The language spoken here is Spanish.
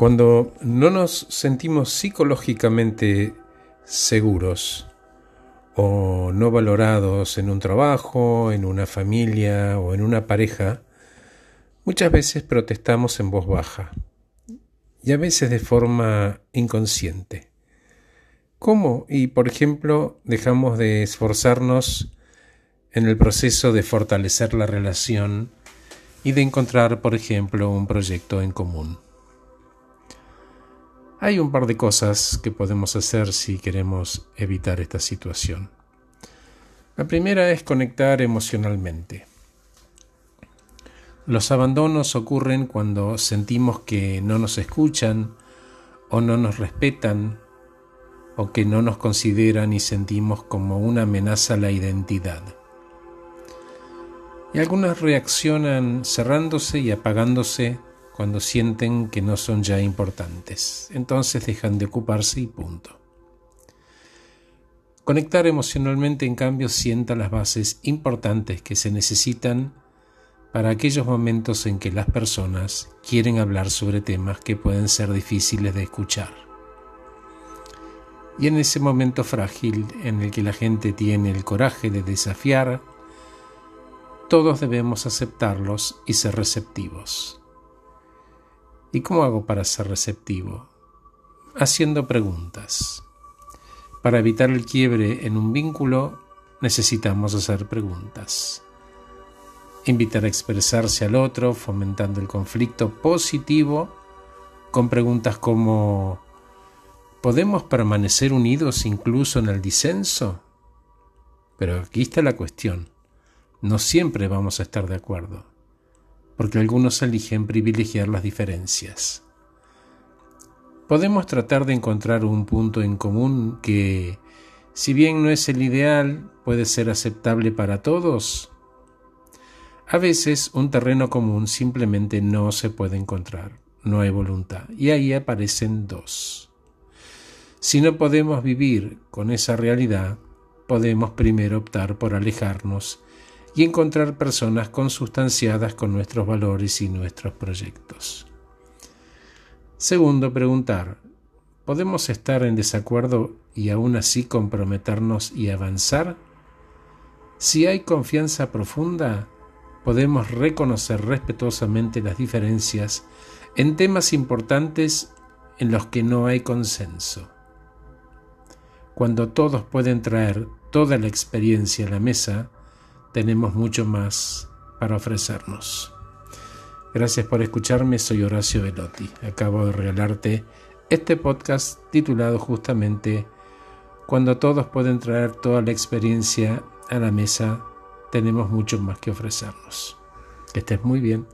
Cuando no nos sentimos psicológicamente seguros o no valorados en un trabajo, en una familia o en una pareja, muchas veces protestamos en voz baja y a veces de forma inconsciente. ¿Cómo? Y por ejemplo, dejamos de esforzarnos en el proceso de fortalecer la relación y de encontrar, por ejemplo, un proyecto en común. Hay un par de cosas que podemos hacer si queremos evitar esta situación. La primera es conectar emocionalmente. Los abandonos ocurren cuando sentimos que no nos escuchan o no nos respetan o que no nos consideran y sentimos como una amenaza a la identidad. Y algunas reaccionan cerrándose y apagándose cuando sienten que no son ya importantes. Entonces dejan de ocuparse y punto. Conectar emocionalmente, en cambio, sienta las bases importantes que se necesitan para aquellos momentos en que las personas quieren hablar sobre temas que pueden ser difíciles de escuchar. Y en ese momento frágil en el que la gente tiene el coraje de desafiar, todos debemos aceptarlos y ser receptivos. ¿Y cómo hago para ser receptivo? Haciendo preguntas. Para evitar el quiebre en un vínculo necesitamos hacer preguntas. Invitar a expresarse al otro, fomentando el conflicto positivo con preguntas como ¿podemos permanecer unidos incluso en el disenso? Pero aquí está la cuestión. No siempre vamos a estar de acuerdo porque algunos eligen privilegiar las diferencias. Podemos tratar de encontrar un punto en común que, si bien no es el ideal, puede ser aceptable para todos. A veces un terreno común simplemente no se puede encontrar, no hay voluntad, y ahí aparecen dos. Si no podemos vivir con esa realidad, podemos primero optar por alejarnos y encontrar personas consustanciadas con nuestros valores y nuestros proyectos. Segundo, preguntar, ¿podemos estar en desacuerdo y aún así comprometernos y avanzar? Si hay confianza profunda, podemos reconocer respetuosamente las diferencias en temas importantes en los que no hay consenso. Cuando todos pueden traer toda la experiencia a la mesa, tenemos mucho más para ofrecernos. Gracias por escucharme, soy Horacio Velotti. Acabo de regalarte este podcast titulado justamente Cuando todos pueden traer toda la experiencia a la mesa, tenemos mucho más que ofrecernos. Que estés muy bien.